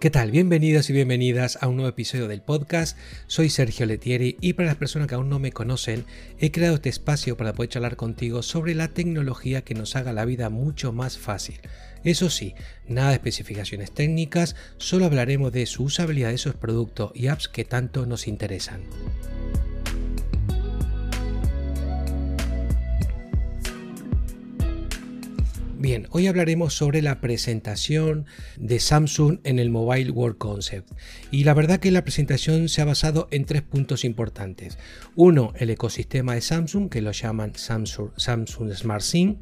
¿Qué tal? Bienvenidos y bienvenidas a un nuevo episodio del podcast. Soy Sergio Letieri y para las personas que aún no me conocen, he creado este espacio para poder charlar contigo sobre la tecnología que nos haga la vida mucho más fácil. Eso sí, nada de especificaciones técnicas, solo hablaremos de su usabilidad de esos productos y apps que tanto nos interesan. Bien, hoy hablaremos sobre la presentación de Samsung en el Mobile World Concept. Y la verdad que la presentación se ha basado en tres puntos importantes. Uno, el ecosistema de Samsung, que lo llaman Samsung, Samsung Smart SIM.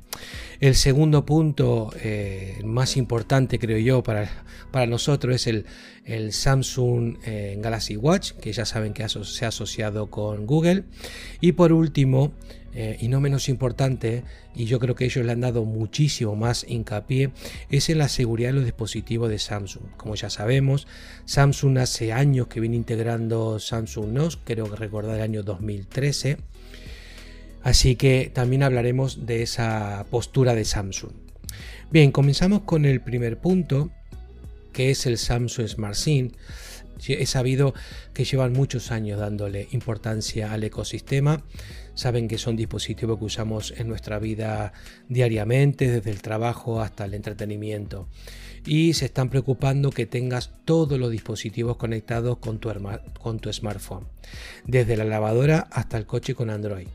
El segundo punto, eh, más importante creo yo para, para nosotros, es el, el Samsung eh, Galaxy Watch, que ya saben que se ha asociado con Google. Y por último, eh, y no menos importante, y yo creo que ellos le han dado muchísimo más hincapié, es en la seguridad de los dispositivos de Samsung. Como ya sabemos, Samsung hace años que viene integrando Samsung NOS, creo que recordar el año 2013. Así que también hablaremos de esa postura de Samsung. Bien, comenzamos con el primer punto, que es el Samsung Smart SIM. He sabido que llevan muchos años dándole importancia al ecosistema. Saben que son dispositivos que usamos en nuestra vida diariamente, desde el trabajo hasta el entretenimiento. Y se están preocupando que tengas todos los dispositivos conectados con tu, con tu smartphone, desde la lavadora hasta el coche con Android.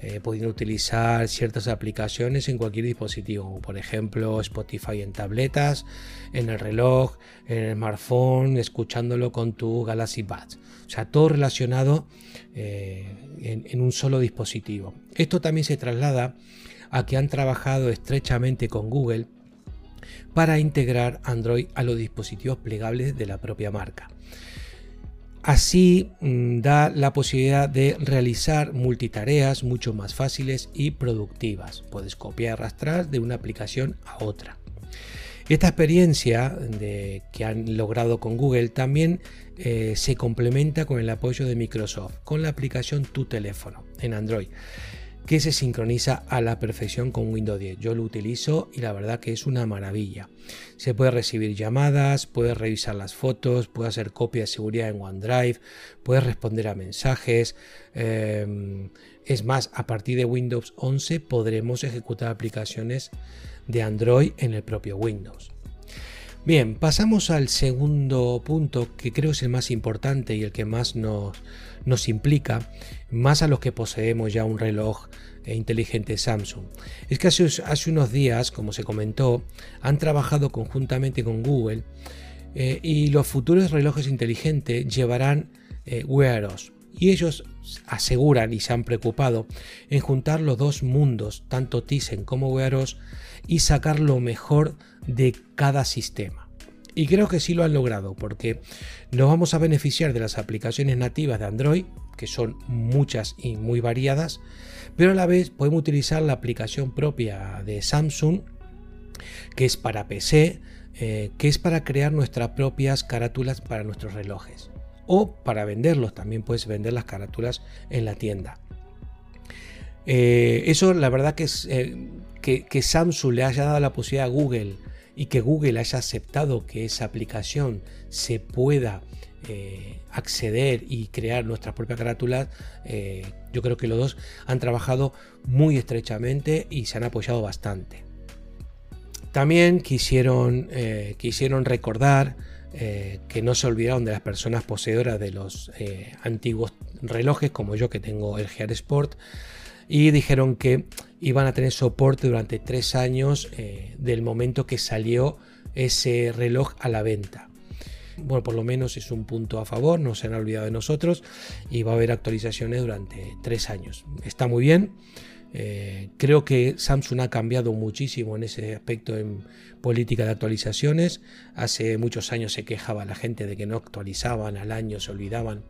Eh, pudiendo utilizar ciertas aplicaciones en cualquier dispositivo, por ejemplo Spotify en tabletas, en el reloj, en el smartphone, escuchándolo con tu Galaxy Buds. O sea, todo relacionado eh, en, un solo dispositivo. Esto también se traslada a que han trabajado estrechamente con Google para integrar Android a los dispositivos plegables de la propia marca. Así mm, da la posibilidad de realizar multitareas mucho más fáciles y productivas. Puedes copiar y arrastrar de una aplicación a otra. Esta experiencia que han logrado con Google también eh, se complementa con el apoyo de Microsoft, con la aplicación Tu teléfono en Android que se sincroniza a la perfección con Windows 10. Yo lo utilizo y la verdad que es una maravilla. Se puede recibir llamadas, puede revisar las fotos, puede hacer copia de seguridad en OneDrive, puede responder a mensajes. Em, es más, a partir de Windows 11 podremos ejecutar aplicaciones de Android en el propio Windows. Bien, pasamos al segundo punto que creo es el más importante y el que más nos, nos implica, más a los que poseemos ya un reloj eh, inteligente Samsung. Es que hace, unos días, como se comentó, han trabajado conjuntamente con Google eh, y los futuros relojes inteligentes llevarán eh, Wear OS. Y ellos aseguran y se han preocupado en juntar los dos mundos, tanto Tizen como Wear OS, y sacar lo mejor de cada sistema. Y creo que sí lo han logrado porque nos vamos a beneficiar de las aplicaciones nativas de Android, que son muchas y muy variadas, pero a la vez podemos utilizar la aplicación propia de Samsung, que es para PC, eh, que es para crear nuestras propias carátulas para nuestros relojes. O para venderlos, también puedes vender las carátulas en la tienda. Eh, eso la verdad que eh, que, Samsung le haya dado la posibilidad a Google y que Google haya aceptado que esa aplicación se pueda eh, acceder y crear nuestras propias carátulas, yo creo que los dos han trabajado muy estrechamente y se han apoyado bastante. También quisieron, quisieron recordar que no se olvidaron de las personas poseedoras de los antiguos relojes, como yo que tengo el Gear Sport, y dijeron que iban a tener soporte durante tres años eh, del momento que salió ese reloj a la venta. Bueno, por lo menos es un punto a favor, no se han olvidado de nosotros y va a haber actualizaciones durante tres años. Está muy bien. Eh, creo que Samsung ha cambiado muchísimo en ese aspecto en política de actualizaciones. Hace muchos años se quejaba la gente de que no actualizaban, al año se olvidaban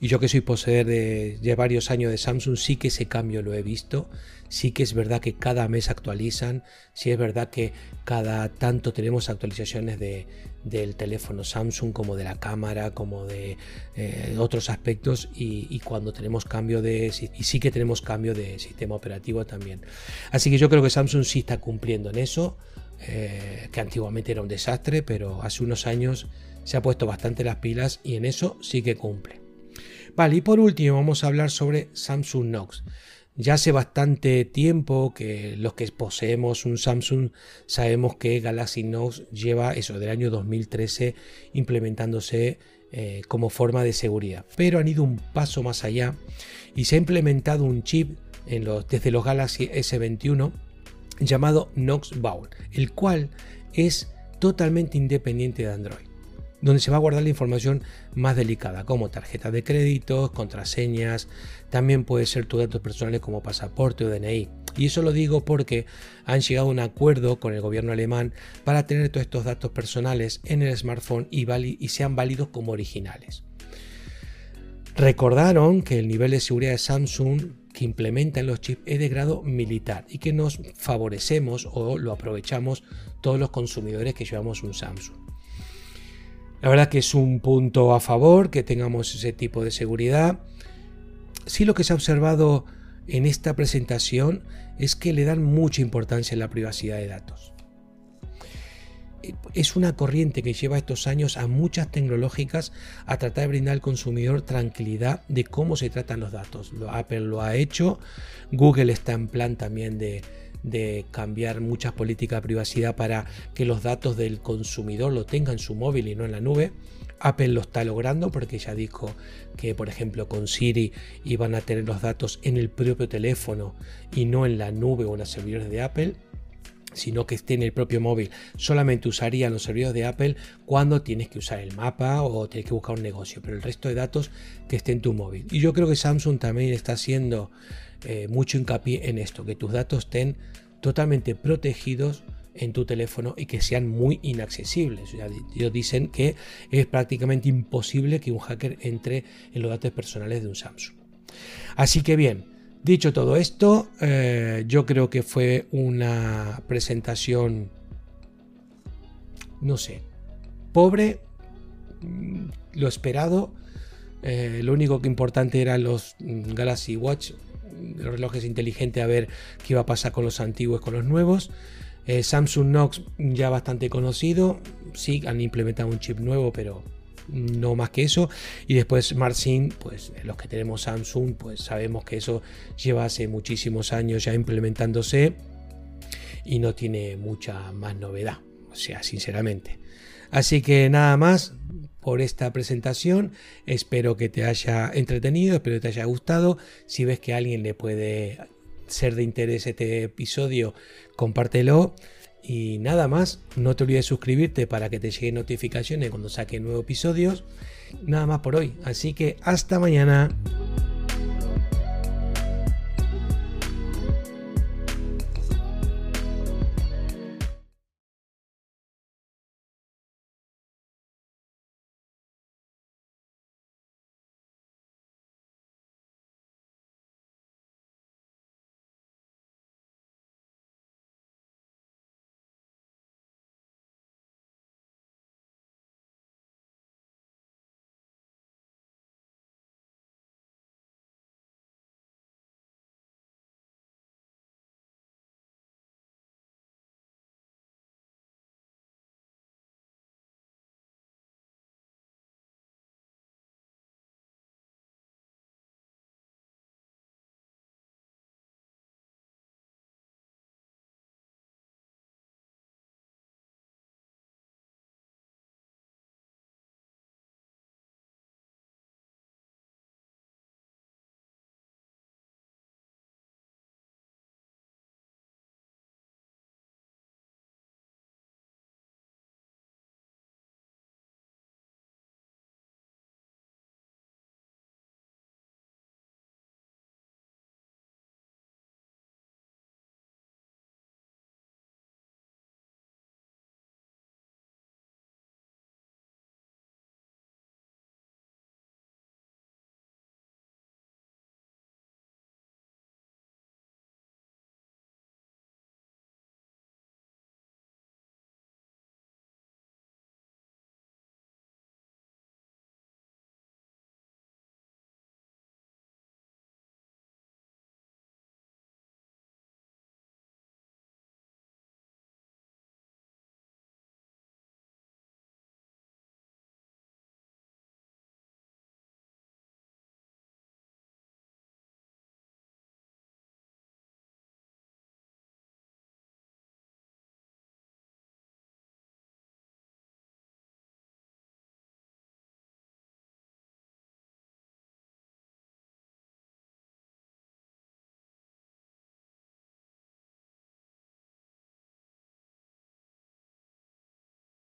y yo que soy poseedor de, varios años de Samsung, sí que ese cambio lo he visto. Sí que es verdad que cada mes actualizan. Sí es verdad que cada tanto tenemos actualizaciones de, del teléfono Samsung, como de la cámara, como de eh, otros aspectos. Y, cuando tenemos cambio de. Sí que tenemos cambio de sistema operativo también. Así que yo creo que Samsung sí está cumpliendo en eso. eh, que antiguamente era un desastre, pero hace unos años se ha puesto bastante las pilas y en eso sí que cumple. Vale, y por último vamos a hablar sobre Samsung Knox. Ya hace bastante tiempo que los que poseemos un Samsung sabemos que Galaxy Knox lleva eso del año 2013 implementándose eh, como forma de seguridad. Pero han ido un paso más allá y se ha implementado un chip en los, desde los Galaxy S21 llamado Knox Bowl, el cual es totalmente independiente de Android donde se va a guardar la información más delicada, como tarjetas de créditos, contraseñas, también puede ser tus datos personales como pasaporte o DNI. Y eso lo digo porque han llegado a un acuerdo con el gobierno alemán para tener todos estos datos personales en el smartphone y, sean válidos como originales. Recordaron que el nivel de seguridad de Samsung que implementan los chips es de grado militar y que nos favorecemos o lo aprovechamos todos los consumidores que llevamos un Samsung. La verdad que es un punto a favor que tengamos ese tipo de seguridad. Sí lo que se ha observado en esta presentación es que le dan mucha importancia a la privacidad de datos. Es una corriente que lleva estos años a muchas tecnológicas a tratar de brindar al consumidor tranquilidad de cómo se tratan los datos. Apple lo ha hecho, Google está en plan también de, de cambiar muchas políticas de privacidad para que los datos del consumidor lo tenga en su móvil y no en la nube. Apple lo está logrando porque ya dijo que, por ejemplo, con Siri iban a tener los datos en el propio teléfono y no en la nube o en los servidores de Apple sino que esté en el propio móvil. Solamente usarían los servidores de Apple cuando tienes que usar el mapa o tienes que buscar un negocio, pero el resto de datos que esté en tu móvil. Y yo creo que Samsung también está haciendo eh, mucho hincapié en esto, que tus datos estén totalmente protegidos en tu teléfono y que sean muy inaccesibles. ellos dicen que es prácticamente imposible que un hacker entre en los datos personales de un Samsung. Así que bien, dicho todo esto, eh, yo creo que fue una presentación, no sé, pobre, mm, lo esperado. Eh, lo único que importante eran los mm, Galaxy Watch los relojes inteligentes a ver qué iba a pasar con los antiguos con los nuevos. Eh, Samsung Knox ya bastante conocido, sí han implementado un chip nuevo, pero no más que eso. Y después SmartSync, pues los que tenemos Samsung, pues sabemos que eso lleva hace muchísimos años ya implementándose y no tiene mucha más novedad, o sea, sinceramente. Así que nada más, por esta presentación. Espero que te haya entretenido, espero que te haya gustado. Si ves que a alguien le puede ser de interés este episodio, compártelo. Y nada más, no te olvides suscribirte para que te lleguen notificaciones cuando saque nuevos episodios. Nada más por hoy, así que hasta mañana.